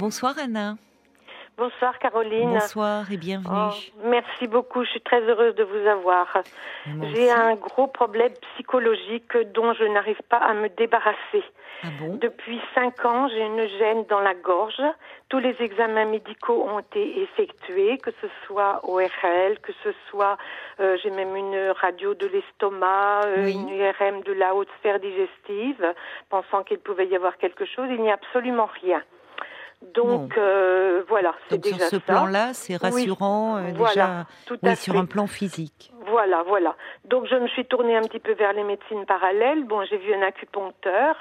Bonsoir Anna. Bonsoir Caroline. Bonsoir et bienvenue. Oh, merci beaucoup, je suis très heureuse de vous avoir. J'ai un gros problème psychologique dont je n'arrive pas à me débarrasser. Ah bon? Depuis cinq ans, j'ai une gêne dans la gorge. Tous les examens médicaux ont été effectués, que ce soit ORL, que ce soit, euh, j'ai même une radio de l'estomac, euh, Oui. une URM de la haute sphère digestive, pensant qu'il pouvait y avoir quelque chose. Il n'y a absolument rien. Donc euh, voilà, c'est Donc sur déjà ce plan-là, c'est rassurant euh, Voilà, déjà tout oui, à sur fait. un plan physique. Voilà, voilà. Donc je me suis tournée un petit peu vers les médecines parallèles. Bon, j'ai vu un acupuncteur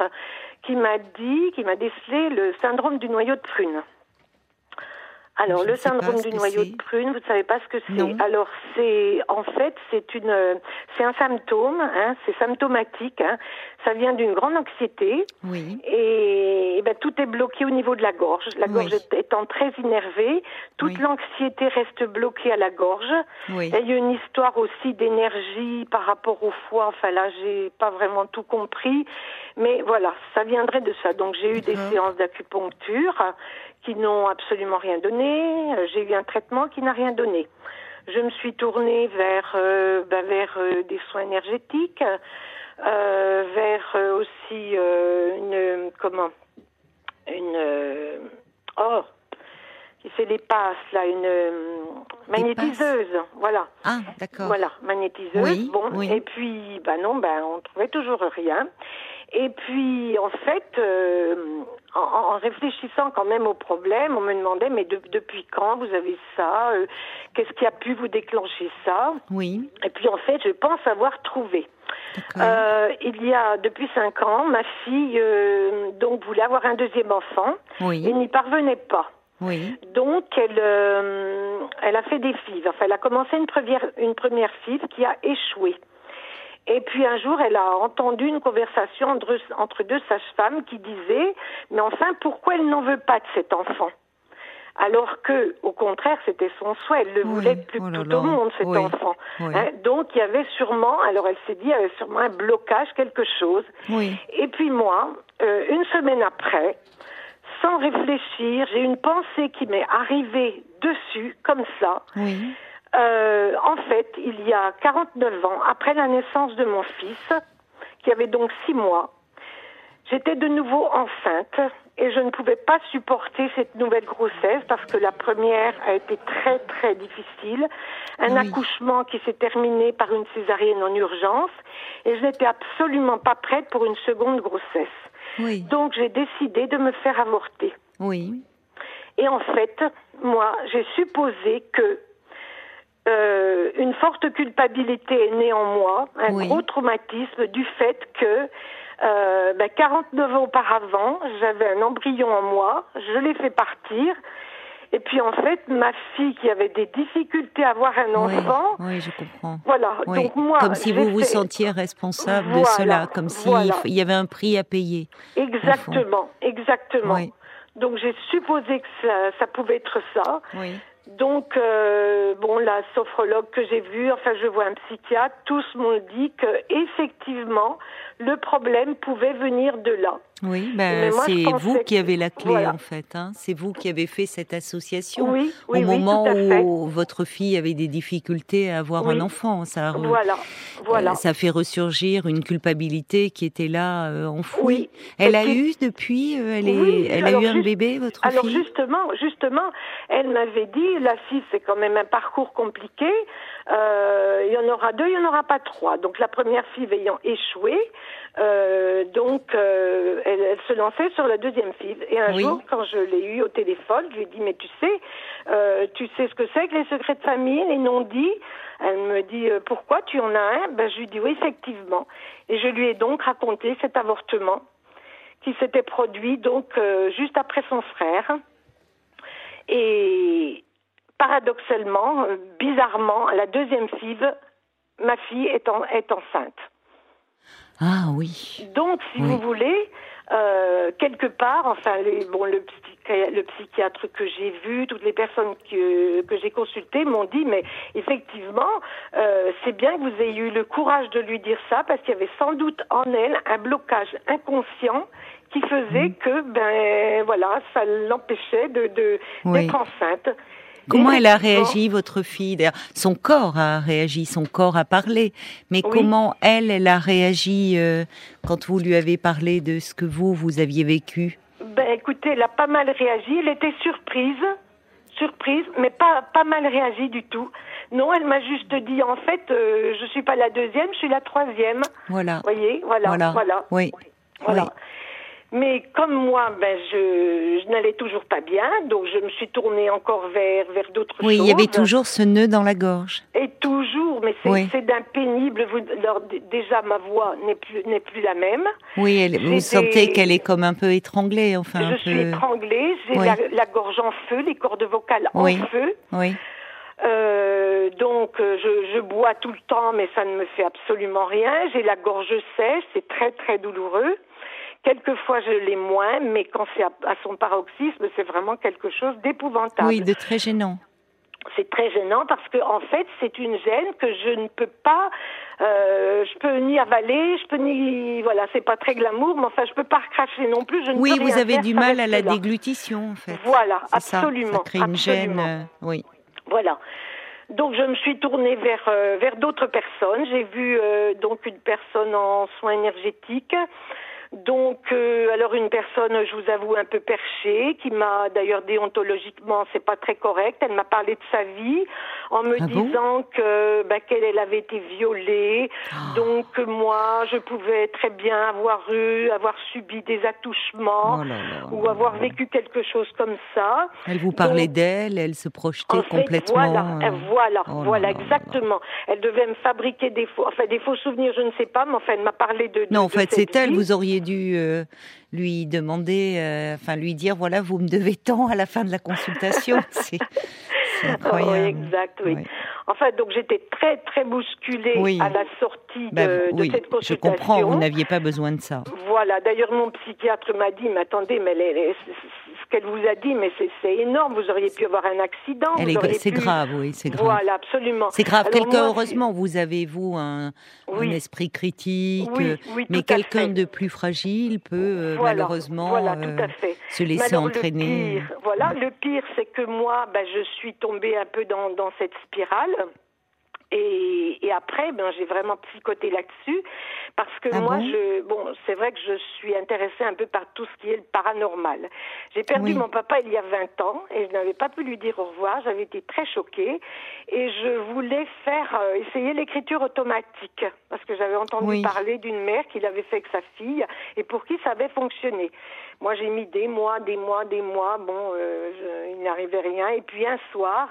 qui m'a dit, qui m'a décelé le syndrome du noyau de prune. Alors Je le syndrome du noyau de prune, vous ne savez pas ce que c'est. Alors c'est en fait c'est une c'est un symptôme, hein, c'est symptomatique. Hein. Ça vient d'une grande anxiété Oui. et, eh ben, tout est bloqué au niveau de la gorge. La Oui. gorge étant très innervée, toute Oui. l'anxiété reste bloquée à la gorge. Oui. Il y a une histoire aussi d'énergie par rapport au foie. Enfin là, j'ai pas vraiment tout compris, mais voilà, ça viendrait de ça. Donc j'ai eu des séances d'acupuncture qui n'ont absolument rien donné. Euh, J'ai eu un traitement qui n'a rien donné. Je me suis tournée vers euh, ben, vers euh, des soins énergétiques, euh, vers aussi une comment une oh qui fait les passes là une magnétiseuse voilà Ah, d'accord. voilà magnétiseuse Oui, bon oui. et puis bah non ben on trouvait toujours rien et puis en fait euh, en, en réfléchissant quand même au problème on me demandait mais de- depuis quand vous avez ça Euh, qu'est-ce qui a pu vous déclencher ça? Oui, et puis en fait je pense avoir trouvé. Euh, il y a depuis cinq ans, ma fille euh, donc voulait avoir un deuxième enfant. Et oui, n'y parvenait pas. oui, Donc elle, euh, elle a fait des fives. Enfin, elle a commencé une première, une première five qui a échoué. Et puis un jour, elle a entendu une conversation entre, entre deux sages-femmes qui disaient Mais enfin, pourquoi elle n'en veut pas de cet enfant? Alors que, au contraire, c'était son souhait. Elle le Oui. voulait plus Oh là tout là. au monde, cet Oui. enfant. Oui. Hein, donc, il y avait sûrement, alors elle s'est dit, il y avait sûrement un blocage, quelque chose. Et puis moi, euh, une semaine après, sans réfléchir, j'ai une pensée qui m'est arrivée dessus, comme ça. Euh, en fait, il y a 49 ans, après la naissance de mon fils, qui avait donc six mois, j'étais de nouveau enceinte et je ne pouvais pas supporter cette nouvelle grossesse parce que la première a été très très difficile, un Oui. accouchement qui s'est terminé par une césarienne en urgence et je n'étais absolument pas prête pour une seconde grossesse. oui, Donc j'ai décidé de me faire avorter. oui, Et en fait, moi, j'ai supposé que euh, une forte culpabilité est née en moi, un Oui. gros traumatisme du fait que euh, ben, 49 ans auparavant, j'avais un embryon en moi, je l'ai fait partir. Et puis en fait, ma fille qui avait des difficultés à avoir un enfant, oui, je comprends. voilà. Oui. Donc moi, comme si vous vous sentiez responsable de cela, comme s'il voilà. f- il y avait un prix à payer. Exactement, exactement. Oui. Donc j'ai supposé que ça, ça pouvait être ça. Oui, Donc, euh, bon, la sophrologue que j'ai vue, enfin, je vois un psychiatre, tous m'ont dit que effectivement, le problème pouvait venir de là. oui, ben, c'est vous qui avez la clé voilà. en fait. Hein. C'est vous qui avez fait cette association. Oui, Au oui, moment où votre fille avait des difficultés à avoir un enfant, ça, re- Voilà, voilà. euh, ça fait ressurgir une culpabilité qui était là euh, enfouie. Oui. Elle a eu depuis, euh, elle, est, Oui, elle a alors eu un bébé, votre Alors fille? justement, justement, elle m'avait dit, la fille, c'est quand même un parcours compliqué. Euh, il y en aura deux, il n'y en aura pas trois. Donc la première fille ayant échoué, euh, donc euh, elle, elle se lançait sur la deuxième fille. Et un Oui. jour, quand je l'ai eu au téléphone, je lui ai dit, mais tu sais, euh, tu sais ce que c'est que les secrets de famille, les non-dits? Elle me dit, pourquoi tu en as un? Ben, Je lui dis, oui, effectivement. Et je lui ai donc raconté cet avortement qui s'était produit donc juste après son frère. Et paradoxalement, bizarrement, la deuxième fille, ma fille est, en- est enceinte. Ah oui. Donc, si Oui. vous voulez, euh, quelque part, enfin, les, bon, le, psychi- le psychiatre que j'ai vu, toutes les personnes que, que j'ai consultées m'ont dit, mais effectivement, euh, c'est bien que vous ayez eu le courage de lui dire ça, parce qu'il y avait sans doute en elle un blocage inconscient qui faisait que, ben voilà, ça l'empêchait de, de Oui. d'être enceinte. Comment elle a réagi, votre fille Son corps a réagi, son corps a parlé. Mais Oui. comment elle, elle a réagi euh, quand vous lui avez parlé de ce que vous, vous aviez vécu? Ben écoutez, elle a pas mal réagi. Elle était surprise, surprise, mais pas pas mal réagi du tout. Non, elle m'a juste dit en fait, euh, je suis pas la deuxième, je suis la troisième. Voilà. Vous voyez, voilà, Voilà. voilà, Oui. voilà. Oui. Mais comme moi, ben je, je n'allais toujours pas bien, donc je me suis tournée encore vers vers d'autres Oui, choses. il y avait toujours ce nœud dans la gorge. Et toujours, mais c'est Oui. c'est d'un pénible. Vous, alors, déjà, ma voix n'est plus n'est plus la même. Oui, elle- vous sentez qu'elle est comme un peu étranglée, enfin un je suis peu. étranglée, j'ai Oui. la, la gorge en feu, les cordes vocales Oui. en feu. Oui. Euh, donc euh, je, je bois tout le temps, mais ça ne me fait absolument rien. J'ai la gorge sèche, c'est très très douloureux. Quelquefois je l'ai moins, mais quand c'est à, à son paroxysme, c'est vraiment quelque chose d'épouvantable. Oui, de très gênant. C'est très gênant parce que en fait c'est une gêne que je ne peux pas, euh, je peux ni avaler, je peux ni, voilà, c'est pas très glamour, mais enfin je peux pas recracher non plus. Je ne Oui, peux vous rien avez faire, du ça mal à la là. déglutition, en fait. Voilà, ça, absolument, Ça crée une gêne. absolument. euh, oui. Voilà. Donc je me suis tournée vers euh, vers d'autres personnes. J'ai vu euh, donc une personne en soins énergétiques. Donc euh, alors une personne, je vous avoue, un peu perchée, qui m'a d'ailleurs déontologiquement, c'est pas très correct. Elle m'a parlé de sa vie en me Ah bon disant que bah, qu'elle elle avait été violée. Ah. Donc moi, je pouvais très bien avoir eu, avoir subi des attouchements Oh là là. ou avoir vécu quelque chose comme ça. Elle vous parlait d'elle, elle se projetait en fait, complètement. voilà, euh, euh, voilà, oh là voilà, là là là. exactement. Elle devait me fabriquer des faux, enfin des faux souvenirs, je ne sais pas, mais enfin elle m'a parlé de. de- Non, en fait, c'est elle. Vous auriez dû euh, lui demander, euh, enfin lui dire, voilà, vous me devez tant à la fin de la consultation. c'est incroyable. oui, exact, oui. Ouais. Enfin, donc j'étais très très bousculée Oui. à la sortie de, Bah, de oui, cette je consultation. comprends. Vous n'aviez pas besoin de ça. Voilà. D'ailleurs, mon psychiatre m'a dit, mais attendez, mais elle- ce qu'elle vous a dit, mais c'est- énorme. Vous auriez pu avoir un accident. C'est pu- grave, oui, c'est grave. Voilà, absolument. C'est grave. Quelqu'un, heureusement, vous avez vous un, Oui. un esprit critique, Oui, euh, oui, mais quelqu'un de plus fragile peut euh, Voilà, malheureusement voilà, euh, tout à fait. se laisser alors, entraîner. Le pire, voilà, le pire, c'est que moi, ben, je suis tombée un peu dans, dans cette spirale. Et, et après, ben, j'ai vraiment psychoté là-dessus parce que Ah moi, bon? je, bon, c'est vrai que je suis intéressée un peu par tout ce qui est le paranormal. J'ai perdu Oui. mon papa il y a 20 ans et je n'avais pas pu lui dire au revoir. J'avais été très choquée et je voulais faire euh, essayer l'écriture automatique parce que j'avais entendu Oui. parler d'une mère qui l'avait fait avec sa fille et pour qui ça avait fonctionné. Moi, j'ai mis des mois, des mois, des mois. Bon, euh, je- il n'arrivait rien. Et puis un soir,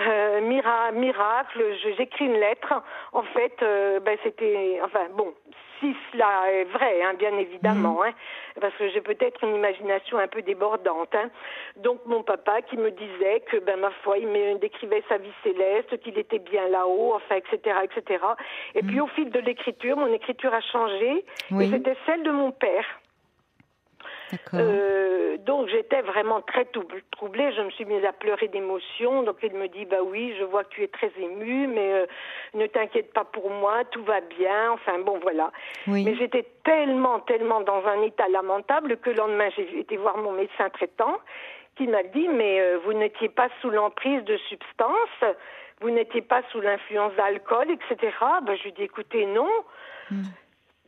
euh, mira- miracle, je- j'écris une lettre. En fait, euh, ben, c'était, enfin bon, si cela est vrai, hein, bien évidemment, hein, parce que j'ai peut-être une imagination un peu débordante. hein. Donc mon papa qui me disait que, ben ma foi, il me décrivait sa vie céleste, qu'il était bien là-haut, enfin, etc., etc. Et puis au fil de l'écriture, mon écriture a changé. Oui. Et c'était celle de mon père. Euh, donc j'étais vraiment très troublée. Je me suis mise à pleurer d'émotion. Donc il me dit bah oui, je vois que tu es très émue, mais euh, ne t'inquiète pas pour moi, tout va bien. Enfin bon voilà. oui. Mais j'étais tellement, tellement dans un état lamentable que le lendemain j'ai été voir mon médecin traitant qui m'a dit mais euh, vous n'étiez pas sous l'emprise de substances, vous n'étiez pas sous l'influence d'alcool, etc. Ben, je lui dis écoutez non. Hmm.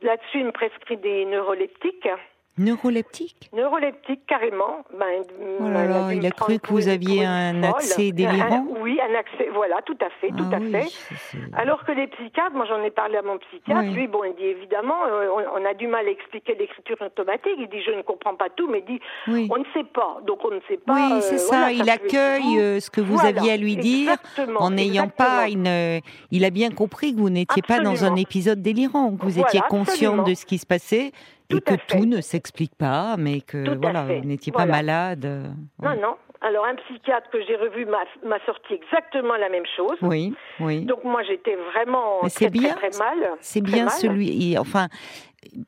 Là-dessus, il me prescrit des neuroleptiques. Neuroleptique? Neuroleptique, carrément. Ben, Oh là ben, là, il a cru que vous aviez un accès délirant Un- Oui, un accès, voilà, tout à fait, tout Ah à oui, fait. c'est- Alors que les psychiatres, moi j'en ai parlé à mon psychiatre, Oui. lui, bon, il dit évidemment, euh, on, on a du mal à expliquer l'écriture automatique. Il dit je ne comprends pas tout, mais il dit Oui. on ne sait pas, donc on ne sait pas. Oui, euh, c'est ça. voilà, il accueille euh, ce que vous Voilà, aviez à lui dire en n'ayant pas une. Il a bien compris que vous n'étiez pas dans un épisode délirant, que vous Voilà, étiez consciente absolument. de ce qui se passait Tout et que fait. tout ne s'explique pas, mais que Tout voilà, vous n'étiez Voilà. pas malade. euh, Non, non. Alors un psychiatre que j'ai revu m'a sorti exactement la même chose. Oui, oui. Donc moi j'étais vraiment très, bien, très, très mal. C'est bien mal. celui. et enfin,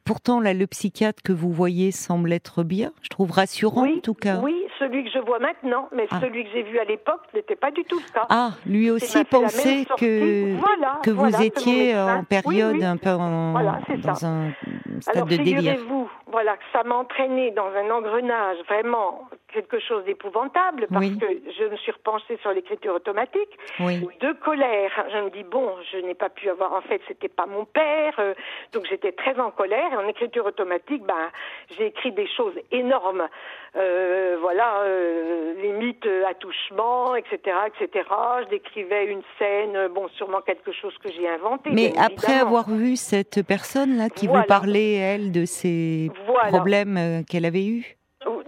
pourtant là, le psychiatre que vous voyez semble être bien. Je trouve rassurant oui, en tout cas. Oui, celui que je vois maintenant, mais Ah. celui que j'ai vu à l'époque n'était pas du tout le cas. Ah, lui aussi pensait que Voilà, que vous voilà, étiez en période Oui, oui. un peu en- Voilà, dans ça. un stade Alors, de délire. figurez-vous, voilà, que ça m'a entraîné dans un engrenage vraiment quelque chose d'épouvantable parce Oui. que je me suis repenchée sur l'écriture automatique Oui. de colère. Je me dis bon, je n'ai pas pu avoir en fait, c'était pas mon père, euh, donc j'étais très en colère. Et en écriture automatique, ben j'ai écrit des choses énormes, euh, voilà, euh, limite euh, attouchement, etc., etc. Je décrivais une scène, euh, bon, sûrement quelque chose que j'ai inventé. Mais après évidemment. avoir vu cette personne-là qui Voilà. vous parlait, elle, de ces Voilà. problèmes euh, qu'elle avait eus?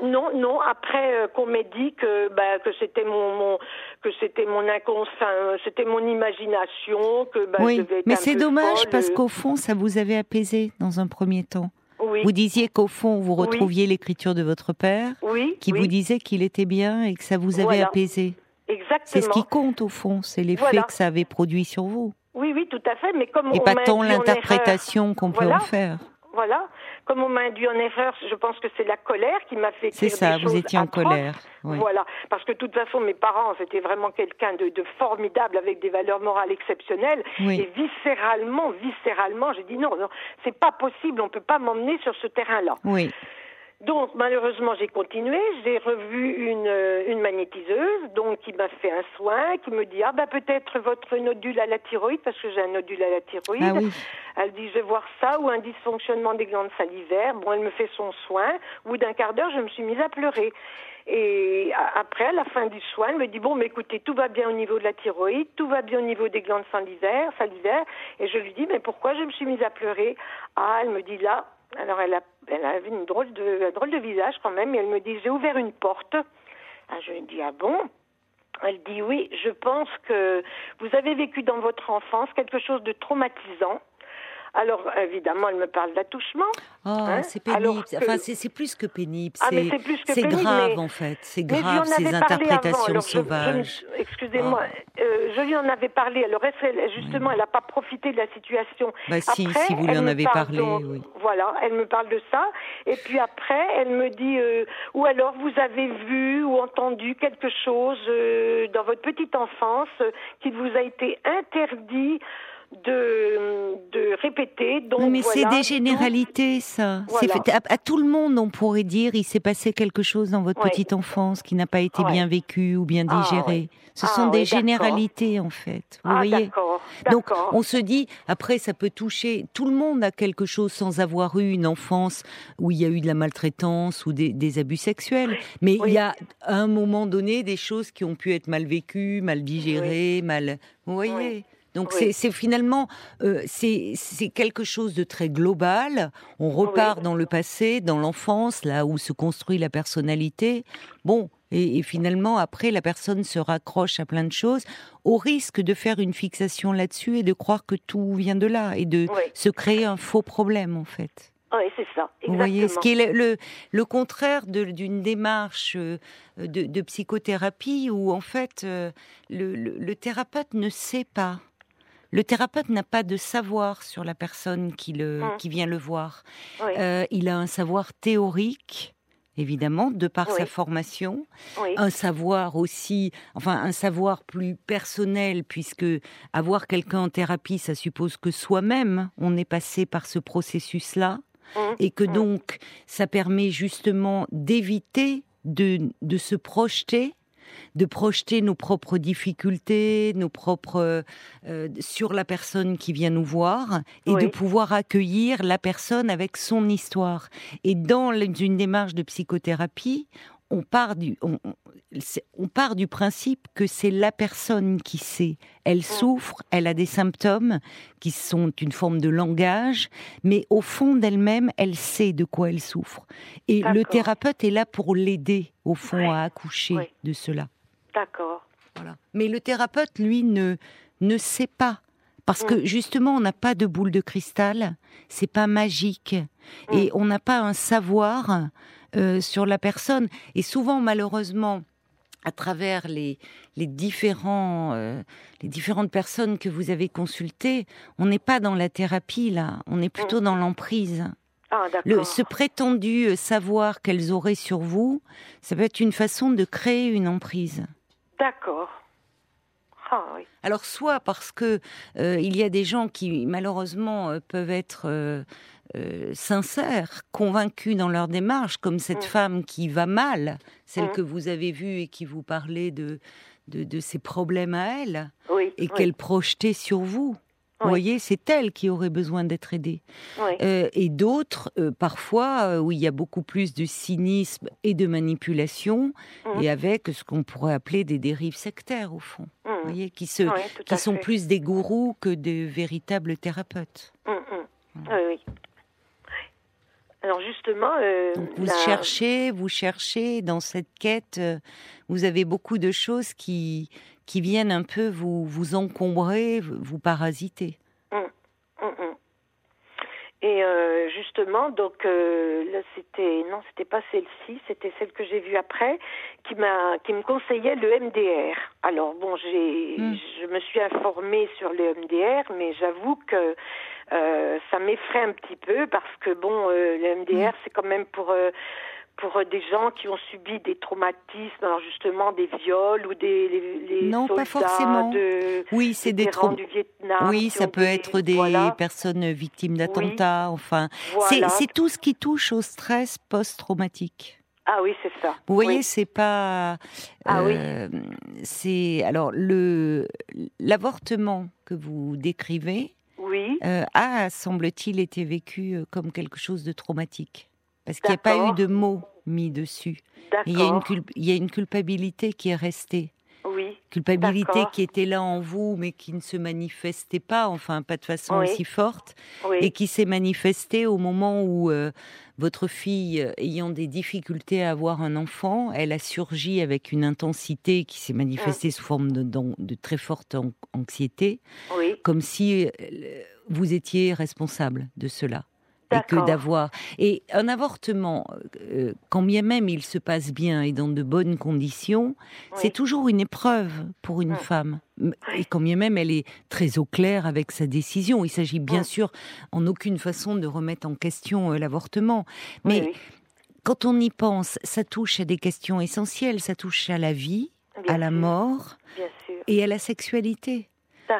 Non, non. Après euh, qu'on m'ait dit que bah, que c'était mon, mon que c'était mon inconscient, c'était mon imagination, que bah, je Oui, devais être mais c'est dommage folle, parce euh, qu'au fond, ça vous avait apaisé dans un premier temps. oui, Vous disiez qu'au fond, vous Oui. retrouviez l'écriture de votre père, oui, qui vous disait qu'il était bien et que ça vous avait Voilà. apaisé. exactement. C'est ce qui compte au fond, c'est l'effet Voilà. que ça avait produit sur vous. Oui, oui, tout à fait. Mais comme Et on pas tant l'interprétation qu'on peut en faire. Voilà, comme on m'a induit en erreur, je pense que c'est la colère qui m'a fait C'est ça, des vous étiez en atroces. colère. oui. Voilà, parce que de toute façon, mes parents, c'était vraiment quelqu'un de, de formidable avec des valeurs morales exceptionnelles. Oui. Et viscéralement, viscéralement, j'ai dit non, non, c'est pas possible, on peut pas m'emmener sur ce terrain-là. Oui, Donc malheureusement, j'ai continué. J'ai revu une, euh, une magnétiseuse, donc qui m'a fait un soin, qui me dit ah ben peut-être votre nodule à la thyroïde parce que j'ai un nodule à la thyroïde. ah oui, Elle dit, je vais voir ça, ou un dysfonctionnement des glandes salivaires. Bon, elle me fait son soin. Au bout d'un quart d'heure, je me suis mise à pleurer. Et après, à la fin du soin, elle me dit, bon, mais écoutez, tout va bien au niveau de la thyroïde, tout va bien au niveau des glandes salivaires, salivaires. Et je lui dis, mais pourquoi je me suis mise à pleurer? Ah, elle me dit, là, alors elle, a, elle avait une drôle de, un drôle de visage quand même, et elle me dit, j'ai ouvert une porte. Ah, je lui dis, ah bon? Elle dit oui, je pense que vous avez vécu dans votre enfance quelque chose de traumatisant. Alors évidemment, elle me parle d'attouchement. Oh, Hein c'est pénible. que- Enfin, c'est plus que pénible. Ah, C'est grave mais- en fait. C'est grave ces interprétations. Alors, sauvages. Excusez-moi, Ah. euh, je lui en avais parlé. Alors elle, justement, elle n'a pas profité de la situation. Bah si, Après, si vous lui en avez parlé, donc- oui. Voilà, elle me parle de ça. Et puis après, elle me dit, euh, ou alors vous avez vu ou entendu quelque chose euh, dans votre petite enfance qui vous a été interdit de, de répéter. Donc, mais voilà, c'est des donc- généralités, ça. C'est Voilà. à, à tout le monde, on pourrait dire, il s'est passé quelque chose dans votre Ouais. petite enfance qui n'a pas été Ouais. bien vécu ou bien Ah, digéré. ouais. Ce Ah, sont des généralités, en fait. Vous Ah, voyez. Donc, on se dit, après, ça peut toucher. Tout le monde a quelque chose sans avoir eu une enfance où il y a eu de la maltraitance ou des, des abus sexuels. Mais Oui. il y a, à un moment donné, des choses qui ont pu être mal vécues, mal digérées, mal. Vous voyez Oui. Donc Oui. c'est- finalement euh, c'est c'est quelque chose de très global. On repart Oui. dans le passé, dans l'enfance, là où se construit la personnalité. Bon, et, et finalement après la personne se raccroche à plein de choses, au risque de faire une fixation là-dessus et de croire que tout vient de là et de Oui. se créer un faux problème en fait. Oui, c'est ça. Vous voyez, ce qui est le, le, le contraire de- d'une démarche euh, de, de psychothérapie où en fait euh, le- le thérapeute ne sait pas. Le thérapeute n'a pas de savoir sur la personne qui, le, Mm. qui vient le voir. Oui, Euh, il a un savoir théorique, évidemment, de par Oui. sa formation, oui. un savoir aussi, enfin un savoir plus personnel, puisque avoir quelqu'un en thérapie, ça suppose que soi-même, on est passé par ce processus-là Hum, et que hum. donc ça permet justement d'éviter de, de se projeter, de projeter nos propres difficultés, nos propres euh, sur la personne qui vient nous voir et Oui. de pouvoir accueillir la personne avec son histoire. Et dans une démarche de psychothérapie, on part du on, part du principe que c'est la personne qui sait. Elle souffre, elle a des symptômes qui sont une forme de langage, mais au fond d'elle-même, elle sait de quoi elle souffre. Et le thérapeute est là pour l'aider, au fond, à accoucher Oui. de cela. D'accord. Voilà. Mais le thérapeute, lui, ne, ne sait pas. Parce que justement, on n'a pas de boule de cristal, c'est pas magique. Et on n'a pas un savoir euh, sur la personne. Et souvent, malheureusement, à travers les, les, différents, euh, les différentes personnes que vous avez consultées, on n'est pas dans la thérapie, là. On est plutôt dans l'emprise. Ah, Le, ce prétendu euh, savoir qu'elles auraient sur vous, ça peut être une façon de créer une emprise. D'accord. Ah, oui. Alors soit parce que euh, il y a des gens qui malheureusement euh, peuvent être euh, sincères, convaincus dans leur démarche, comme cette mm. femme qui va mal, celle mm. que vous avez vue et qui vous parlait de, de, ses problèmes à elle, et qu'elle projetait sur vous. Vous voyez, c'est elle qui aurait besoin d'être aidée. Euh, et d'autres, euh, parfois, où il y a beaucoup plus de cynisme et de manipulation, mm. et avec ce qu'on pourrait appeler des dérives sectaires, au fond. Vous voyez, qui, se, qui sont plus des gourous que de véritables thérapeutes. Oui, oui. Alors justement, euh, vous cherchez, vous cherchez dans cette quête. Euh, vous avez beaucoup de choses qui qui viennent un peu vous vous encombrer, vous parasiter. Hum, hum, hum. Et euh, justement, donc là, c'était non, c'était pas celle-ci, c'était celle que j'ai vue après, qui m'a qui me conseillait le MDR. Alors bon, j'ai je me suis informée sur le MDR, mais j'avoue que euh, ça m'effraie un petit peu parce que bon, euh, le MDR, mm. c'est quand même pour euh, pour des gens qui ont subi des traumatismes, alors justement des viols ou des les, non pas forcément. oui, c'est des du Vietnam. Oui, ça peut être des personnes victimes d'attentats. Enfin, c'est tout ce qui touche au stress post-traumatique. Ah oui, c'est ça. Vous voyez, c'est pas. Ah oui. C'est alors le l'avortement que vous décrivez oui. Euh, a, semble-t-il, été vécu euh, comme quelque chose de traumatique. Parce qu'il n'y a pas eu de mots mis dessus. Il y, a une il y a une culpabilité qui est restée. Culpabilité qui était là en vous, mais qui ne se manifestait pas, enfin pas de façon aussi forte, et qui s'est manifestée au moment où euh, votre fille, ayant des difficultés à avoir un enfant, elle a surgi avec une intensité qui s'est manifestée mm. sous forme de, de, très forte anxiété, comme si euh, vous étiez responsable de cela que d'avoir et un avortement, euh, quand bien même il se passe bien et dans de bonnes conditions, c'est toujours une épreuve pour une femme. Et quand bien même elle est très au clair avec sa décision, il s'agit bien sûr en aucune façon de remettre en question euh, l'avortement, mais quand on y pense, ça touche à des questions essentielles, ça touche à la vie, à la mort et à la sexualité.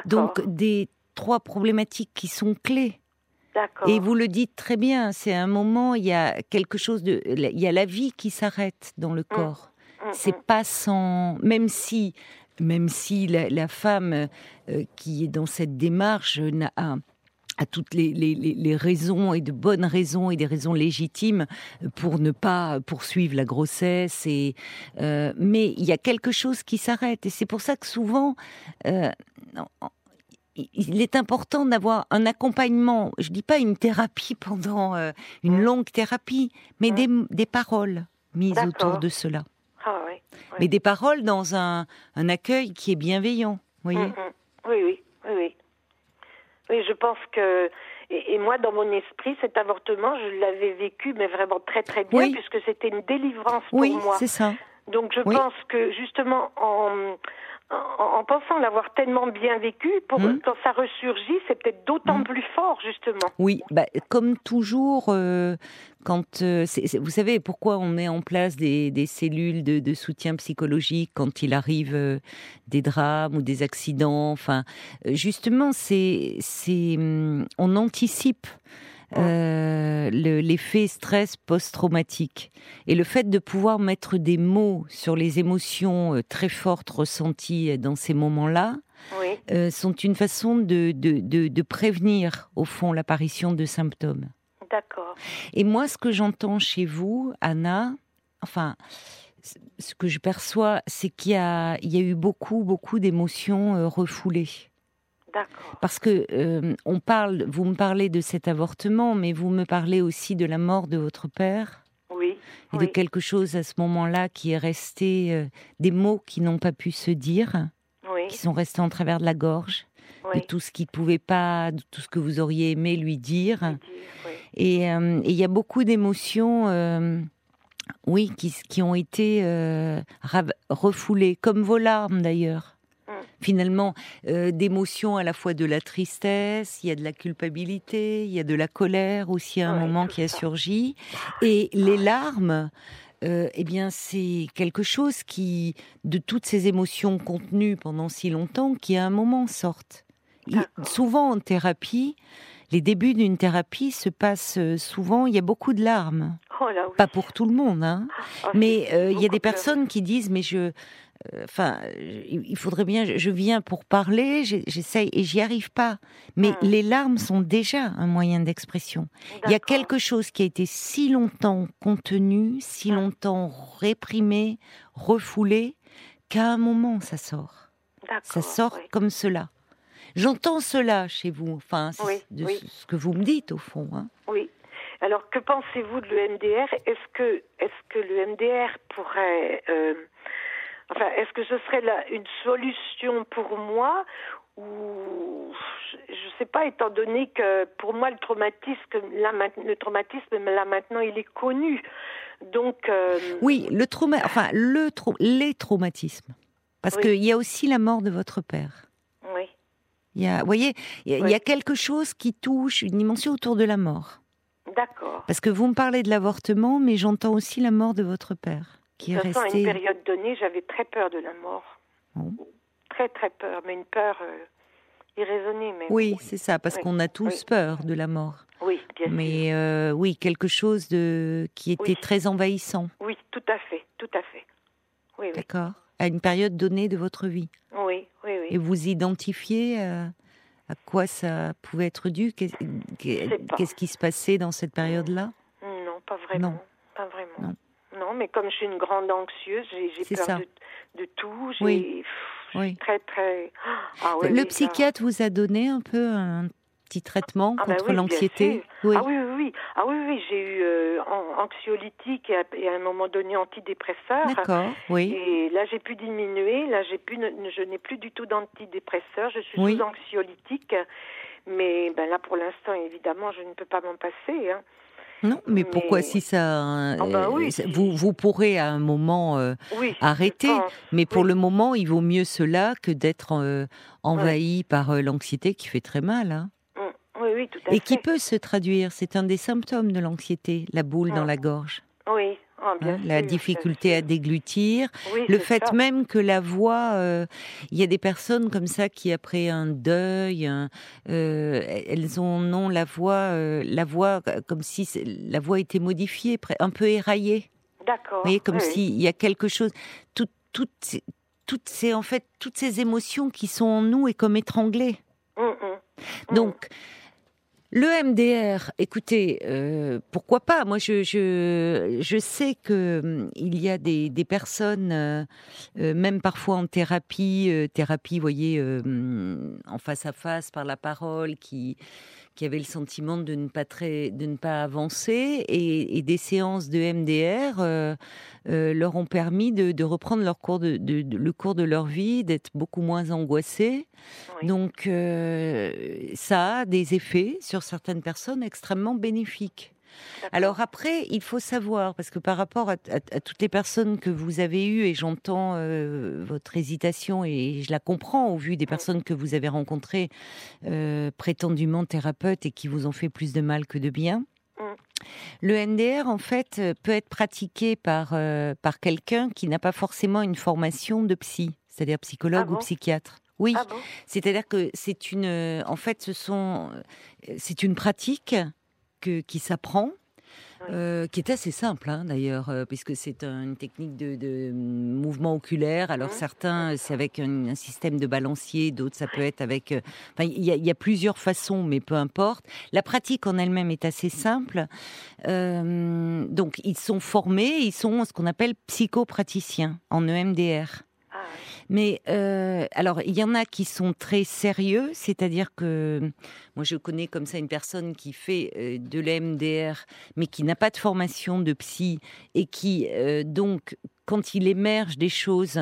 Donc des trois problématiques qui sont clés. Et vous le dites très bien, c'est un moment, il y a quelque chose de, il y a la vie qui s'arrête dans le mmh. corps. Mmh, c'est mmh. pas sans, même si, même si la, femme euh, qui est dans cette démarche n'a a toutes les, les, les, raisons et de bonnes raisons et des raisons légitimes pour ne pas poursuivre la grossesse. Et, euh, mais il y a quelque chose qui s'arrête. Et c'est pour ça que souvent, euh, il est important d'avoir un accompagnement, je dis pas une thérapie pendant euh, une mmh. longue thérapie, mais mmh. des, paroles mises autour de cela. Ah, mais des paroles dans un, accueil qui est bienveillant, voyez mmh, Oui, oui, oui, oui. je pense que et, moi, dans mon esprit, cet avortement, je l'avais vécu, mais vraiment très très bien, puisque c'était une délivrance pour moi. Oui, c'est ça. Donc je pense que justement en en, pensant l'avoir tellement bien vécu, pour hmm. quand ça ressurgit, c'est peut-être d'autant hmm. plus fort, justement. Oui, bah, comme toujours, euh, quand euh, vous savez pourquoi on met en place des, cellules de, soutien psychologique quand il arrive euh, des drames ou des accidents. Enfin, justement, c'est, c'est, hum, on anticipe euh, l'effet stress post-traumatique. Et le fait de pouvoir mettre des mots sur les émotions euh, très fortes ressenties dans ces moments-là, euh, sont une façon de, de, de, prévenir, au fond, l'apparition de symptômes. D'accord. Et moi, ce que j'entends chez vous, Anna, enfin, ce que je perçois, c'est qu'il y, y a, eu beaucoup, beaucoup d'émotions refoulées. Parce que euh, on parle, vous me parlez de cet avortement, mais vous me parlez aussi de la mort de votre père. Oui. Et de quelque chose à ce moment-là qui est resté, euh, des mots qui n'ont pas pu se dire, qui sont restés en travers de la gorge, de tout ce qu'il pouvait pas, de tout ce que vous auriez aimé lui dire. Euh, et il y a beaucoup d'émotions. oui, qui, qui, ont été refoulées, comme vos larmes d'ailleurs finalement euh, d'émotions à la fois de la tristesse, il y a de la culpabilité, il y a de la colère aussi à un moment qui a surgi, et les larmes. Euh, eh bien, c'est quelque chose qui, de toutes ces émotions contenues pendant si longtemps, qui à un moment sortent. souvent en thérapie, les débuts d'une thérapie se passent euh, souvent, il y a beaucoup de larmes. Oh là, oui. Pas pour tout le monde, hein. Ah, mais euh, il y a des personnes qui disent, mais je, enfin, il faudrait bien, je, viens pour parler, j'essaye et j'y arrive pas. Mais Hmm. les larmes sont déjà un moyen d'expression. Il y a quelque chose qui a été si longtemps contenu, si Hmm. longtemps réprimé, refoulé, qu'à un moment ça sort. Ça sort oui. comme cela. J'entends cela chez vous, enfin, c'est Oui, de oui. ce que vous me dites au fond. hein. Oui. Alors, que pensez-vous de l'EMDR Est-ce que, est-ce que le MDR pourrait, euh, enfin, est-ce que ce serait la, une solution pour moi ou je ne sais pas, étant donné que pour moi le traumatisme, le traumatisme, là maintenant, il est connu. Donc, euh, Oui, le trauma, enfin, le les traumatismes. Parce Oui. qu'il y a aussi la mort de votre père. oui, Il y a, vous voyez, il y a, y quelque chose qui touche une dimension autour de la mort. d'accord. Parce que vous me parlez de l'avortement, mais j'entends aussi la mort de votre père, qui est façon, à une période donnée, j'avais très peur de la mort. Bon. Très, très peur, mais une peur euh, irraisonnée même. Oui, c'est ça, parce Oui, qu'on a tous oui. peur de la mort. Oui, bien sûr. Mais euh, oui, quelque chose de qui était Oui. très envahissant, Oui, tout à fait, tout à fait. Oui, d'accord, à une période donnée de votre vie. oui, oui, oui. Et vous identifiez euh, à quoi ça pouvait être dû? Qu'est-ce qui se passait dans cette période-là? Non, pas vraiment. Non. Pas vraiment. Non. Non, mais comme je suis une grande anxieuse, j'ai peur de, de tout. Oui. très, très. Ah, Le ça- psychiatre vous a donné un peu un petit traitement Ah, bah contre oui, l'anxiété. Oui. Ah oui, oui, oui. Ah oui, oui, j'ai eu euh, an- anxiolytique et à, et à un moment donné antidépresseur. D'accord, oui. Et là, j'ai pu diminuer. Là, j'ai pu, je n'ai plus du tout d'antidépresseur. Je suis sous anxiolytique. Mais ben là, pour l'instant, évidemment, je ne peux pas m'en passer. Hein. Non, mais pourquoi si ça, Ah bah oui, euh, ça- si. vous vous pourrez à un moment euh, Oui. arrêter, mais pour oui. le moment, il vaut mieux cela que d'être euh, envahi par euh, l'anxiété qui fait très mal, hein, Mm. Oui, oui, tout à et fait. qui peut se traduire. C'est un des symptômes de l'anxiété, la boule dans Mm. la gorge, Oui, ah, bien hein, la difficulté à déglutir, Oui, le fait ça. même que la voix, euh, il y a des personnes comme ça qui après un deuil, un- euh, elles ont non la voix, euh, la voix comme si la voix était modifiée, un peu éraillée. D'accord. Vous voyez, comme oui, s'il y a quelque chose, tout- toutes, ces- toutes ces en fait toutes ces émotions qui sont en nous et comme étranglées. Mm, mm. Mm. Donc, le MDR, écoutez, euh, pourquoi pas? Moi, je, je, je sais que hum, il y a des, des personnes, euh, euh, même parfois en thérapie, euh, thérapie, vous voyez, euh, hum, en face à face par la parole, qui qui avaient le sentiment de ne pas très, de ne pas avancer, et, et des séances de MDR euh, euh, leur ont permis de, de reprendre leur cours de, de- de- le cours de leur vie, d'être beaucoup moins angoissés. Oui. Donc, euh, ça a des effets sur certaines personnes extrêmement bénéfiques. Alors après, il faut savoir, parce que par rapport à, à- à toutes les personnes que vous avez eues, et j'entends euh, votre hésitation, et je la comprends au vu des personnes que vous avez rencontrées, euh, prétendument thérapeutes, et qui vous ont fait plus de mal que de bien. Le NDR, en fait, peut être pratiqué par, euh, par quelqu'un qui n'a pas forcément une formation de psy, c'est-à-dire psychologue Ah ou bon? psychiatre. Oui, Ah bon? C'est-à-dire que c'est une, en fait, ce sont, c'est une pratique que, qui s'apprend, euh, qui est assez simple hein, d'ailleurs, euh, puisque c'est un- une technique de, de mouvement oculaire. Alors certains, c'est avec un, un système de balancier, d'autres ça peut être avec. euh, Enfin, il y, y a plusieurs façons, mais peu importe. La pratique en elle-même est assez simple. Euh, donc ils sont formés, ils sont ce qu'on appelle psychopraticiens en EMDR. Mais euh, alors, il y en a qui sont très sérieux, c'est-à-dire que moi je connais comme ça une personne qui fait euh, de l'MDR, mais qui n'a pas de formation de psy et qui euh, donc quand il émerge des choses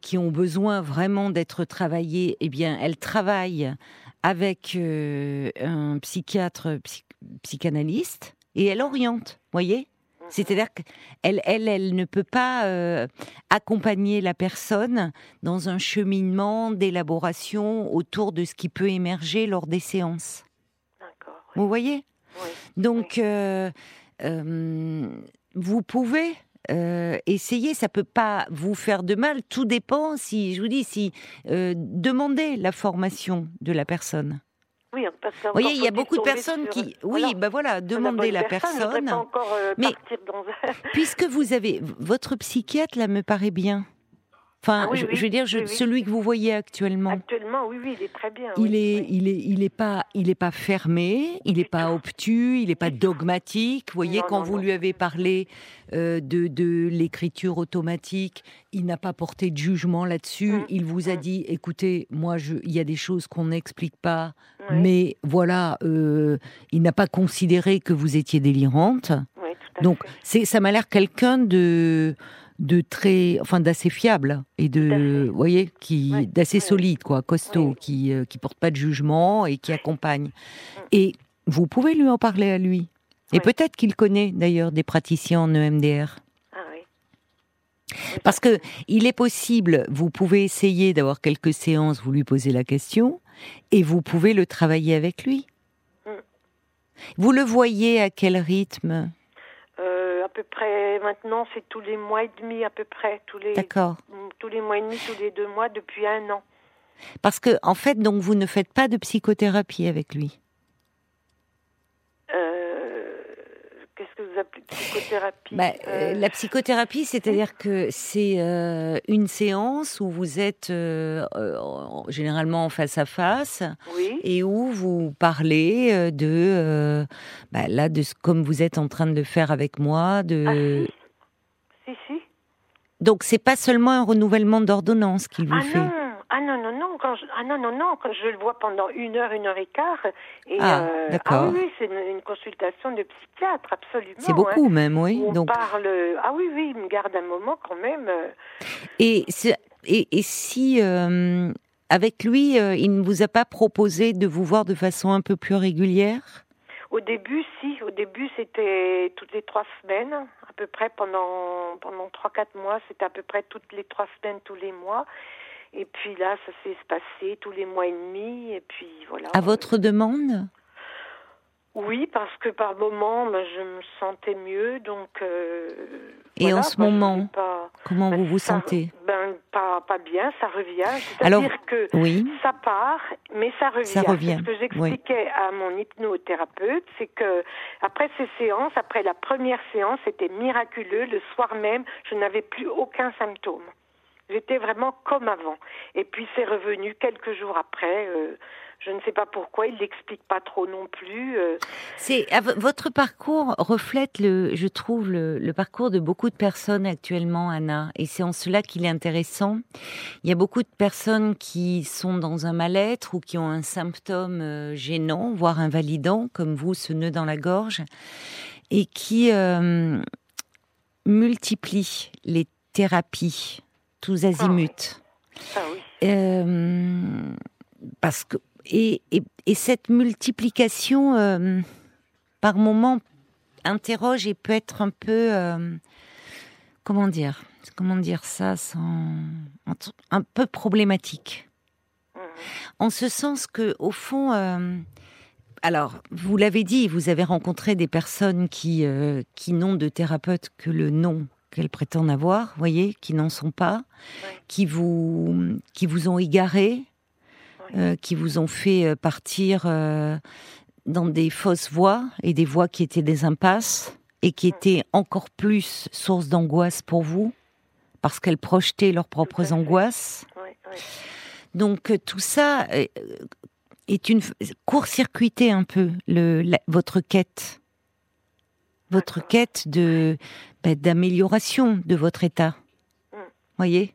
qui ont besoin vraiment d'être travaillées, eh bien, elle travaille avec un psychiatre, psy- psychanalyste et elle oriente, voyez? C'est-à-dire qu'elle, elle, elle ne peut pas euh, accompagner la personne dans un cheminement d'élaboration autour de ce qui peut émerger lors des séances. D'accord. Oui. Vous voyez? Oui. Donc, euh, euh, vous pouvez euh, essayer. Ça peut pas vous faire de mal. Tout dépend si, je vous dis, si euh, demandez la formation de la personne. Oui, parce Vous voyez, il y a beaucoup de personnes qui, oui, ben voilà, demandez la personne. Pas encore, euh, mais dans... puisque vous avez votre psychiatre, là, me paraît bien. Enfin, Ah oui, je, oui, je veux dire, je- oui, oui. celui que vous voyez actuellement. Actuellement, oui, oui, il est très bien. Il est, il est, il est pas, il est pas fermé, il est pas obtus, il est pas dogmatique. Vous voyez, Non, quand non, vous non. lui avez parlé euh, de, de l'écriture automatique, il n'a pas porté de jugement là-dessus. Mm, Il vous a mm. dit, écoutez, moi, il y a des choses qu'on n'explique pas, mais voilà, euh, il n'a pas considéré que vous étiez délirante. Donc, c'est, ça m'a l'air quelqu'un de, de très, enfin, d'assez fiable et de, vous voyez, qui, d'assez solide, quoi, costaud, Oui. qui, euh, qui porte pas de jugement et qui accompagne. Et vous pouvez lui en parler à lui. Et peut-être qu'il connaît d'ailleurs des praticiens en EMDR. Ah. Parce que il est possible, vous pouvez essayer d'avoir quelques séances, vous lui posez la question, et vous pouvez le travailler avec lui. Mm. Vous le voyez à quel rythme? Euh, à peu près, maintenant, c'est tous les mois et demi, à peu près. Tous les, D'accord. Tous les mois et demi, tous les deux mois, depuis un an. Parce que, en fait, donc, vous ne faites pas de psychothérapie avec lui. Euh, Qu'est-ce que vous appelez psychothérapie Bah, Euh, euh, la psychothérapie, c'est-à-dire que c'est euh, une séance où vous êtes euh, en- généralement en face à face Oui, et où vous parlez de, bah, là, de ce- comme vous êtes en train de le faire avec moi. De... ah si, si, si. Donc, c'est pas seulement un renouvellement d'ordonnance qu'il vous Ah fait. non, ah non, non, non, quand je, ah non, non, non, quand je le vois pendant une heure, une heure et quart. Et, Ah, euh, d'accord. Ah oui, c'est une, une consultation de psychiatre, absolument. C'est hein. beaucoup même, oui. On Donc, parle. Ah oui, oui, il me garde un moment quand même. euh, et, et, et si euh, avec lui, euh, il ne vous a pas proposé de vous voir de façon un peu plus régulière? Au début, si. Au début, c'était toutes les trois semaines, à peu près pendant pendant trois quatre mois. C'était à peu près toutes les trois semaines, tous les mois. Et puis là, ça s'est passé tous les mois et demi. Et puis voilà. À votre demande? Oui, parce que par moment, ben, je me sentais mieux, donc. euh, Et voilà, en ce ben, moment, pas, Comment ben, vous vous ça- sentez? Ben pas pas bien, ça revient. C'est-à-dire que Oui. ça part, mais ça revient. Ça revient, Ce que j'expliquais à mon hypnothérapeute, c'est que après ces séances, après la première séance, c'était miraculeux. Le soir même, je n'avais plus aucun symptôme. J'étais vraiment comme avant. Et puis c'est revenu quelques jours après. euh, je ne sais pas pourquoi. Il l'explique pas trop non plus. euh, C'est vo- votre parcours reflète le, je trouve le, le parcours de beaucoup de personnes actuellement, Anna, et c'est en cela qu'il est intéressant. Il y a beaucoup de personnes qui sont dans un mal-être ou qui ont un symptôme euh, gênant, voire invalidant, comme vous, ce nœud dans la gorge, et qui euh, multiplient les thérapies tous azimuts. ah oui. Euh, parce que et, et, et cette multiplication euh, par moment interroge et peut être un peu euh, comment dire comment dire ça sans un peu problématique Mhm. en ce sens que au fond alors vous l'avez dit vous avez rencontré des personnes qui euh, qui n'ont de thérapeute que le nom qu'elles prétendent avoir voyez qui n'en sont pas qui vous qui vous ont égaré euh, qui vous ont fait euh, partir euh, dans des fausses voies et des voies qui étaient des impasses et qui étaient encore plus source d'angoisse pour vous parce qu'elles projetaient leurs propres angoisses. Oui. Donc tout ça est une court-circuité un peu le, la- votre quête, votre quête de ben, d'amélioration de votre état. Mm. Voyez.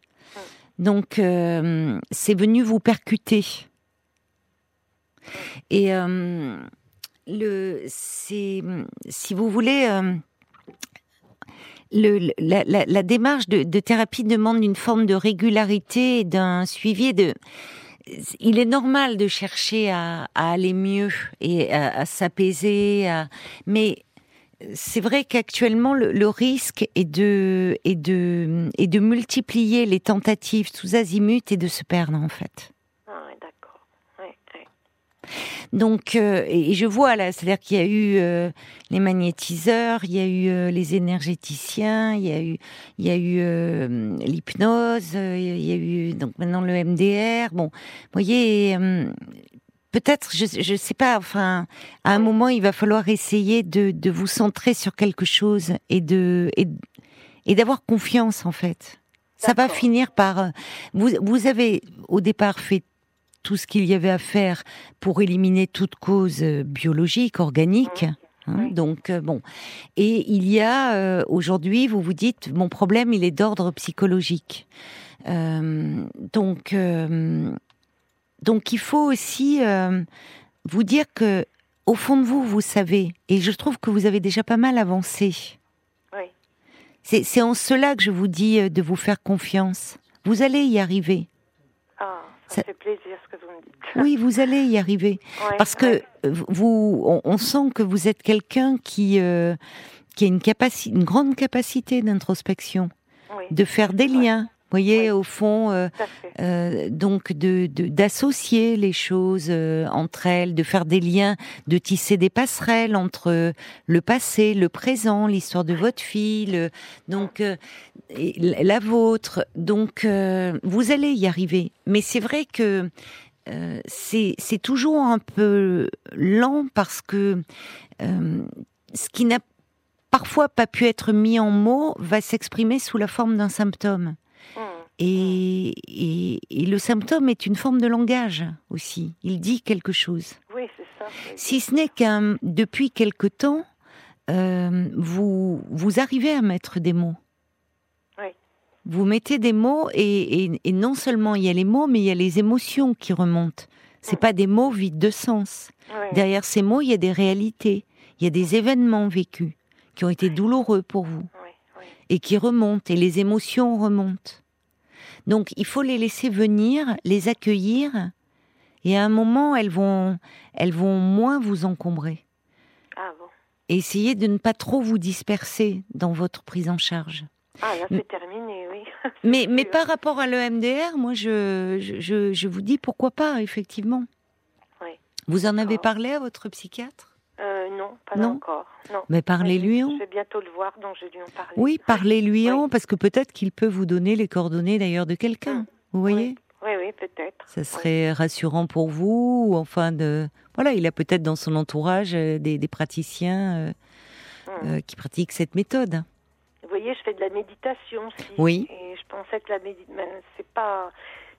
Donc euh, c'est venu vous percuter. Et euh, le c'est si vous voulez. euh, le, la, la- la démarche de, de thérapie demande une forme de régularité d'un suivi de. Il est normal de chercher à, à aller mieux et à, à s'apaiser, à- mais c'est vrai qu'actuellement le, le risque est de, est de est de multiplier les tentatives sous azimut et de se perdre en fait. Ah, oui, d'accord. Donc, euh, et je vois là, c'est-à-dire qu'il y a eu euh, les magnétiseurs, il y a eu euh, les énergéticiens, il y a eu, il y a eu l'hypnose, il y a eu donc maintenant le MDR. Bon, vous voyez, peut-être, je ne sais pas, enfin, à un moment, il va falloir essayer de, de vous centrer sur quelque chose et de et, et d'avoir confiance en fait. Ça va finir par. euh, Vous, vous avez au départ fait tout ce qu'il y avait à faire pour éliminer toute cause euh, biologique, organique. hein, Oui. Donc euh, bon, et il y a euh, aujourd'hui, vous vous dites, mon problème, il est d'ordre psychologique. Euh, donc, euh, donc il faut aussi euh, vous dire que au fond de vous, vous savez, et je trouve que vous avez déjà pas mal avancé. Oui. C'est en cela que je vous dis euh, de vous faire confiance. Vous allez y arriver. Ah, ça, fait plaisir ce que vous me dites. Oui, vous allez y arriver. Ouais, Parce que ouais. euh, vous, on, on sent que vous êtes quelqu'un qui, euh, qui a une, une grande capacité d'introspection, Oui, de faire des liens. Vous voyez, au fond, euh, euh, donc de de- d'associer les choses euh, entre elles, de faire des liens, de tisser des passerelles entre euh, le passé, le présent, l'histoire de votre fille, le- donc euh, la vôtre. Donc euh, vous allez y arriver. Mais c'est vrai que euh, c'est c'est toujours un peu lent parce que euh, ce qui n'a parfois pas pu être mis en mots va s'exprimer sous la forme d'un symptôme. Hum, Et, et, et le symptôme est une forme de langage aussi. Il dit quelque chose. Oui, c'est ça. oui. Si ce n'est qu'un depuis quelque temps, euh, vous vous arrivez à mettre des mots. Oui. Vous mettez des mots et, et- et non seulement il y a les mots, mais il y a les émotions qui remontent. C'est Mm. pas des mots vides de sens. Oui, Derrière ces mots, il y a des réalités, il y a des événements vécus qui ont été douloureux pour vous et qui remontent, et les émotions remontent. Donc il faut les laisser venir, les accueillir, et à un moment, elles vont, elles vont moins vous encombrer. Ah bon. Et essayez de ne pas trop vous disperser dans votre prise en charge. Ah, là, c'est terminé, oui. Mais, mais par rapport à l'EMDR, moi, je, je, je, vous dis pourquoi pas, effectivement. Oui. Vous en avez parlé à votre psychiatre? Euh, non, pas Non. encore. Non. Mais parlez-lui Je en. vais bientôt le voir, donc je vais lui en parler. Oui, parlez-lui Oui. en, parce que peut-être qu'il peut vous donner les coordonnées d'ailleurs de quelqu'un. Mm. Vous voyez Oui, oui, peut-être. Ça serait rassurant pour vous, ou enfin de voilà, il a peut-être dans son entourage euh, des, des praticiens euh, euh, qui pratiquent cette méthode. Vous voyez, je fais de la méditation aussi. Oui. Et je pensais que la méditation, c'est pas.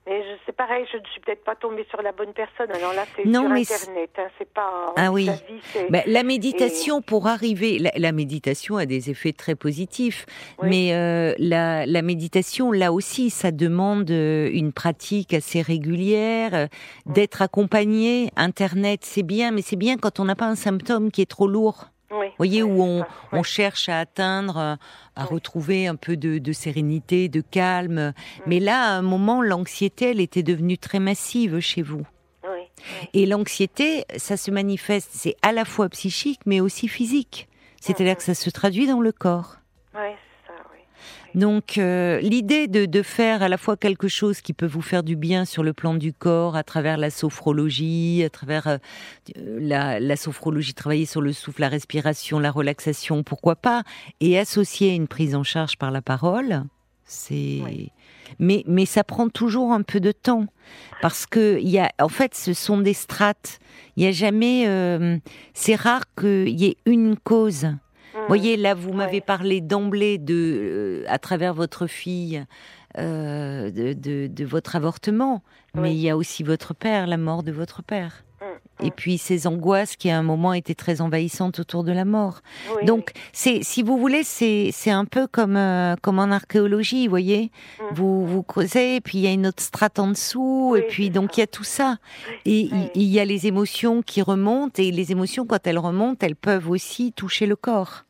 Mais je- c'est pareil, je ne suis peut-être pas tombée sur la bonne personne. Alors là, c'est Non, sur mais Internet. Hein, c'est pas. Ah oui. la vie, Ben, la méditation pour arriver, la, la méditation a des effets très positifs, Oui. mais euh, la, la méditation là aussi, ça demande euh, une pratique assez régulière, euh, Mm. d'être accompagné. Internet, c'est bien, mais c'est bien quand on n'a pas un symptôme qui est trop lourd. Voyez, où on, cherche à atteindre, à retrouver un peu de, de sérénité, de calme. Mm. Mais là, à un moment, l'anxiété, elle était devenue très massive chez vous. Et l'anxiété, ça se manifeste, c'est à la fois psychique, mais aussi physique. C'est-à-dire Mhm. que ça se traduit dans le corps. Oui. Donc, euh, l'idée de, de faire à la fois quelque chose qui peut vous faire du bien sur le plan du corps, à travers la sophrologie, à travers euh, la, la sophrologie, travailler sur le souffle, la respiration, la relaxation, pourquoi pas, et associer une prise en charge par la parole, c'est. Oui. Mais, mais ça prend toujours un peu de temps parce que il y a, en fait, ce sont des strates. Il y a jamais, euh, c'est rare qu'il y ait une cause. Mm. Vous voyez, là, vous m'avez Ouais. parlé d'emblée de, euh, à travers votre fille, euh, de, de, de votre avortement, mais il y a aussi votre père, la mort de votre père. Mm, Et mm. puis ces angoisses qui à un moment étaient très envahissantes autour de la mort. Oui, Donc, c'est, si vous voulez, c'est, c'est un peu comme, euh, comme en archéologie, vous voyez. Vous, vous creusez, et puis il y a une autre strate en dessous, et puis donc il y a tout ça. Et il y a les émotions qui remontent, et les émotions, quand elles remontent, elles peuvent aussi toucher le corps.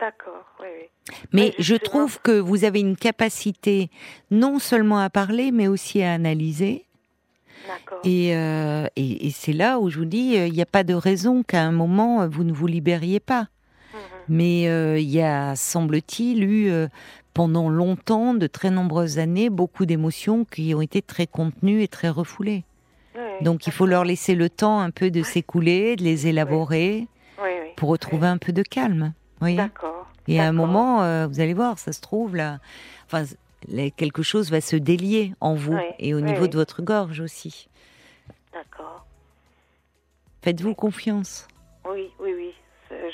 D'accord, oui, oui. Mais Oui, je trouve que vous avez une capacité non seulement à parler, mais aussi à analyser. D'accord. Et, euh, et, et c'est là où je vous dis, euh, il n'y a pas de raison qu'à un moment, euh, vous ne vous libériez pas. Mhm. Mais euh, il y a, semble-t-il, eu euh, pendant longtemps, de très nombreuses années, beaucoup d'émotions qui ont été très contenues et très refoulées. Oui, Donc il faut leur laisser le temps un peu de s'écouler, de les élaborer, Oui, oui. pour retrouver un peu de calme. Voyez D'accord. Et à un moment, euh, vous allez voir, ça se trouve là, enfin, quelque chose va se délier en vous Oui, et au oui, niveau oui. de votre gorge aussi. D'accord. Faites-vous confiance. Oui, oui, oui.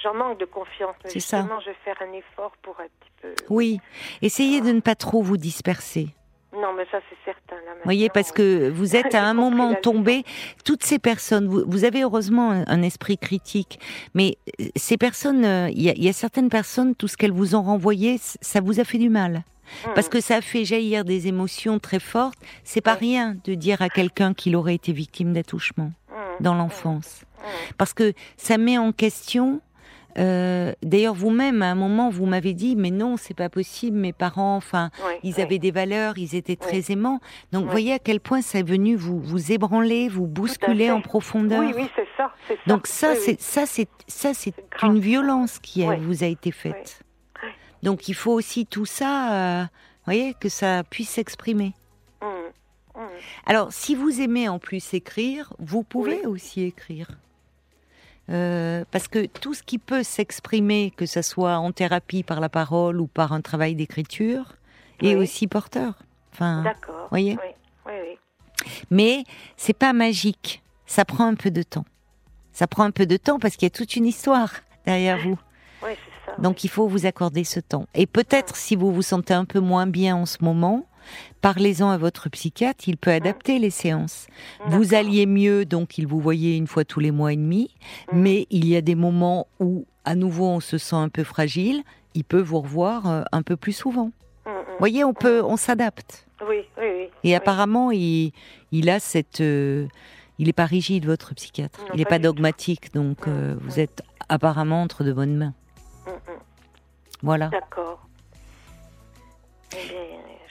J'en manque de confiance. C'est ça. je vais faire un effort pour un petit peu. Oui. Essayez de ne pas trop vous disperser. Non, mais ça c'est certain. Vous voyez, parce que vous êtes à un moment tombé. Toutes ces personnes, vous, avez heureusement un, esprit critique, mais euh, ces personnes, euh, il y, a certaines personnes, tout ce qu'elles vous ont renvoyé, ça vous a fait du mal. Parce mmh. que ça a fait jaillir des émotions très fortes. C'est pas rien de dire à quelqu'un qu'il aurait été victime d'attouchement mmh. dans l'enfance. Mmh. Parce que ça met en question euh, d'ailleurs, vous-même, à un moment, vous m'avez dit, mais non, c'est pas possible. Mes parents, enfin, ils avaient des valeurs, ils étaient très aimants. Donc, voyez à quel point ça est venu vous vous ébranler, vous bousculer en profondeur. Oui, oui, c'est ça, Donc ça, c'est ça, c'est ça, c'est une violence qui vous a été faite. Donc, il faut aussi tout ça, euh, voyez, que ça puisse s'exprimer. Mmh, mmh. Alors, si vous aimez en plus écrire, vous pouvez aussi écrire. Euh, parce que tout ce qui peut s'exprimer, que ce soit en thérapie par la parole ou par un travail d'écriture, est aussi porteur. Enfin, D'accord. Voyez. Oui. Oui, Mais c'est pas magique. Ça prend un peu de temps. Ça prend un peu de temps parce qu'il y a toute une histoire derrière vous. Oui, c'est ça. Donc il faut vous accorder ce temps. Et peut-être si vous vous sentez un peu moins bien en ce moment, Parlez-en à votre psychiatre, il peut mmh. adapter les séances. Vous alliez mieux, donc il vous voyait une fois tous les mois et demi, mmh. mais il y a des moments où, à nouveau, on se sent un peu fragile, il peut vous revoir euh, un peu plus souvent. Vous mmh, voyez, on peut, on s'adapte. Oui, oui, oui. Et apparemment, il, il a cette... Euh, il n'est pas rigide, votre psychiatre. il n'est pas, dogmatique, donc euh, vous êtes apparemment entre de bonnes mains. Voilà. D'accord. Eh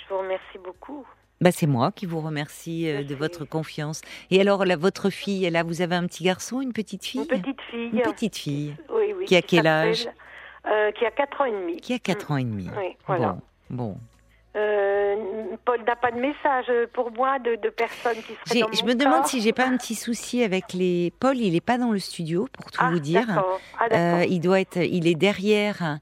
vous remercie beaucoup. Bah, c'est moi qui vous remercie euh, de votre confiance. Et alors, là, votre fille, là, vous avez un petit garçon, une petite fille Une petite fille. Une petite fille. Oui, oui. Qui a quel âge euh, Qui a 4 ans et demi. Qui a 4 ans et demi. Oui, voilà. Bon. bon. Euh, Paul n'a pas de message pour moi de, personnes qui seraient dans Je me demande si j'ai pas un petit souci avec les. Paul, il n'est pas dans le studio pour tout ah, vous dire. Ah, il doit être, il est derrière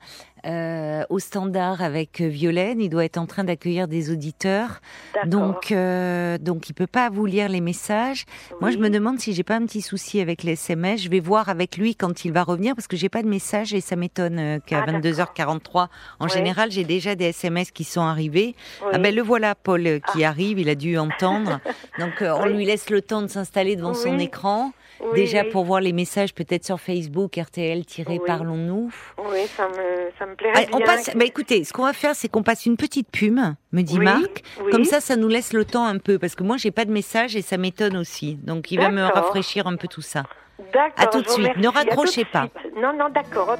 euh, au standard avec Violaine. Il doit être en train d'accueillir des auditeurs. Donc, euh, donc il peut pas vous lire les messages. Moi, je me demande si j'ai pas un petit souci avec les SMS. Je vais voir avec lui quand il va revenir parce que j'ai pas de message et ça m'étonne euh, qu'à 22h43, ah, en général, j'ai déjà des SMS qui sont arrivés. Ah ben le voilà, Paul, qui ah. arrive. Il a dû entendre. donc, on lui laisse le temps de s'installer devant son écran. Déjà pour voir les messages peut-être sur Facebook, RTL-Parlons-nous. Oui, ça me, ça me plairait on Passe, bah, écoutez, ce qu'on va faire, c'est qu'on passe une petite pume, me dit Marc. Comme ça, ça nous laisse le temps un peu, parce que moi, j'ai pas de message et ça m'étonne aussi. Donc, il va me rafraîchir un peu tout ça. D'accord. À tout de suite. Ne raccrochez pas. Non, non, d'accord.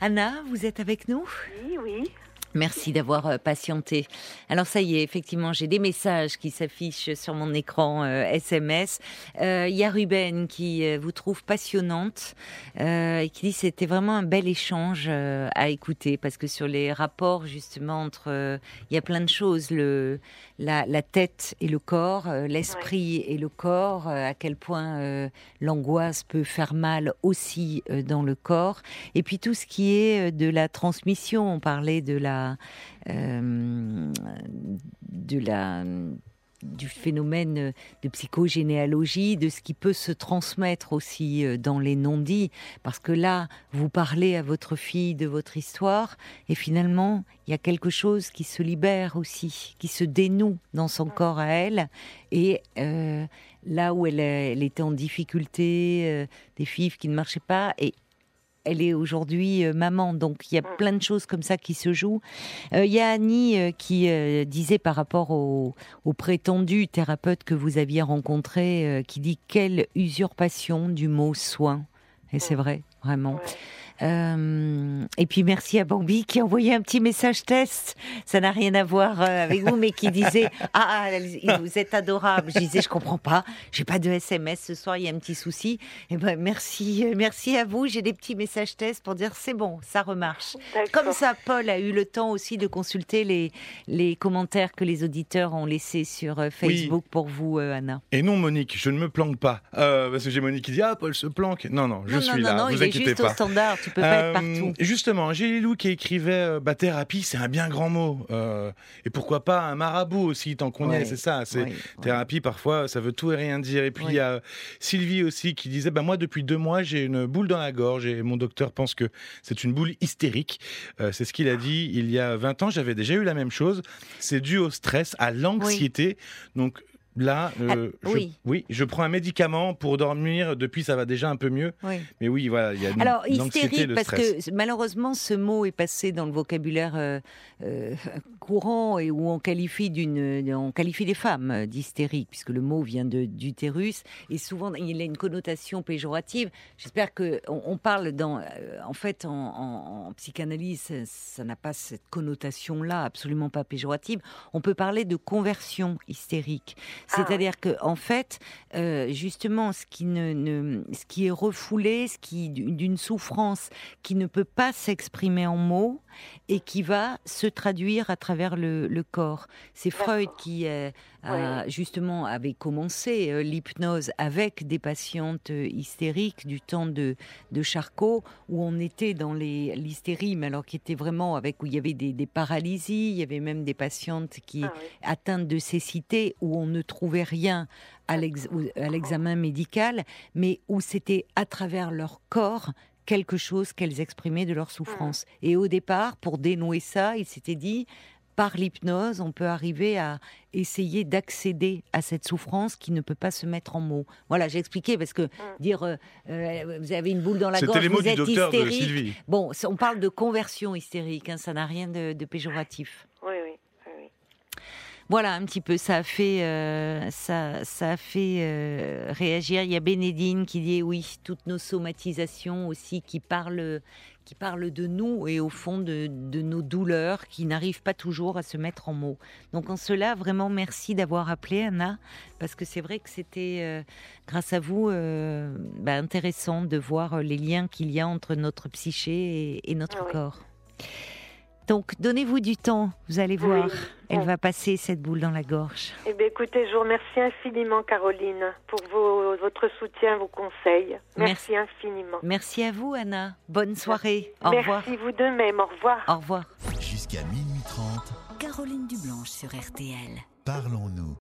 Anna, vous êtes avec nous? Oui, oui. Merci d'avoir euh, patienté. Alors ça y est, effectivement, j'ai des messages qui s'affichent sur mon écran SMS. Euh, il y a Ruben qui euh, vous trouve passionnante et qui dit c'était vraiment un bel échange à écouter parce que sur les rapports justement entre, il y a plein de choses, la, la tête et le corps, l'esprit et le corps, à quel point l'angoisse peut faire mal aussi dans le corps, et puis tout ce qui est de la transmission. On parlait de la euh, de la du phénomène de psychogénéalogie, de ce qui peut se transmettre aussi euh, dans les non-dits, parce que là, vous parlez à votre fille de votre histoire, et finalement, il y a quelque chose qui se libère aussi, qui se dénoue dans son corps à elle, et euh, là où elle, elle, était en difficulté, des filles qui ne marchaient pas, et elle est aujourd'hui euh, maman, donc il y a mm. plein de choses comme ça qui se jouent. Euh, il y a Annie euh, qui disait par rapport au, prétendu thérapeute que vous aviez rencontré, qui dit quelle usurpation du mot soin. Et c'est mm. vrai, vraiment. Euh, et puis merci à Bambi qui a envoyé un petit message test. Ça n'a rien à voir euh, avec vous, mais qui disait ah, ah vous êtes adorable. Je disais je comprends pas, j'ai pas de SMS ce soir, il y a un petit souci. Et eh ben merci, euh, merci à vous. J'ai des petits messages test pour dire c'est bon, ça remarche. Comme ça, Paul a eu le temps aussi de consulter les les commentaires que les auditeurs ont laissés sur Facebook pour vous, Anna. Et non, Monique, je ne me planque pas parce que j'ai Monique qui dit ah Paul se planque. Non non, je suis là. Non, vous il est juste pas. au standard. Peut pas être partout. Justement, Angélie Lou qui écrivait bah, thérapie, c'est un bien grand mot. et pourquoi pas un marabout aussi, tant qu'on y est, c'est ça. C'est thérapie, parfois, ça veut tout et rien dire. Et puis il y a Sylvie aussi qui disait, bah, moi depuis deux mois, j'ai une boule dans la gorge et mon docteur pense que c'est une boule hystérique. c'est ce qu'il a dit il y a 20 ans. J'avais déjà eu la même chose. C'est dû au stress, à l'anxiété. Donc Là, euh, ah, je, oui. je prends un médicament pour dormir. Depuis, ça va déjà un peu mieux. Mais oui, voilà, il y a une, Alors, hystérique, parce que malheureusement, ce mot est passé dans le vocabulaire euh, euh, courant et où on qualifie d'une, on qualifie les femmes d'hystériques, puisque le mot vient de, d'utérus et souvent il a une connotation péjorative. J'espère que on, parle dans, en fait, en, psychanalyse, ça n'a pas cette connotation-là, absolument pas péjorative. On peut parler de conversion hystérique. Ah. C'est-à-dire que en fait, euh, justement, ce qui ne, ce qui est refoulé, ce qui d'une souffrance qui ne peut pas s'exprimer en mots et qui va se traduire à travers le, corps. C'est Freud qui euh, a, justement avait commencé euh, l'hypnose avec des patientes hystériques du temps de, de Charcot, où on était dans l'hystérie, mais alors qui était vraiment avec où il y avait des, paralysies, il y avait même des patientes qui ah atteintes de cécité où on ne trouvait rien à l'examen médical, mais où c'était à travers leur corps quelque chose qu'elles exprimaient de leur souffrance. Et au départ, pour dénouer ça, il s'était dit, par l'hypnose, on peut arriver à essayer d'accéder à cette souffrance qui ne peut pas se mettre en mots. Voilà, j'ai expliqué parce que dire euh, euh, vous avez une boule dans la gorge, les mots vous êtes hystérique. Bon, on parle de conversion hystérique, hein, ça n'a rien de péjoratif. Voilà un petit peu, ça a fait, euh, ça, ça a fait euh, réagir. Il y a Bénédine qui dit oui, toutes nos somatisations aussi qui parlent, qui parlent de nous et au fond de, nos douleurs qui n'arrivent pas toujours à se mettre en mots. Donc en cela, vraiment merci d'avoir appelé Anna, parce que c'est vrai que c'était euh, grâce à vous bah, intéressant de voir les liens qu'il y a entre notre psyché et, notre ah corps. Donc, donnez-vous du temps, vous allez voir. Elle va passer cette boule dans la gorge. Eh bien, écoutez, je vous remercie infiniment, Caroline, pour votre soutien, vos conseils. Merci, infiniment. Merci à vous, Anna. Bonne soirée. Au revoir. Merci vous de même. Au revoir. Au revoir. Jusqu'à minuit 30. Caroline Dublanche sur RTL. Parlons-nous.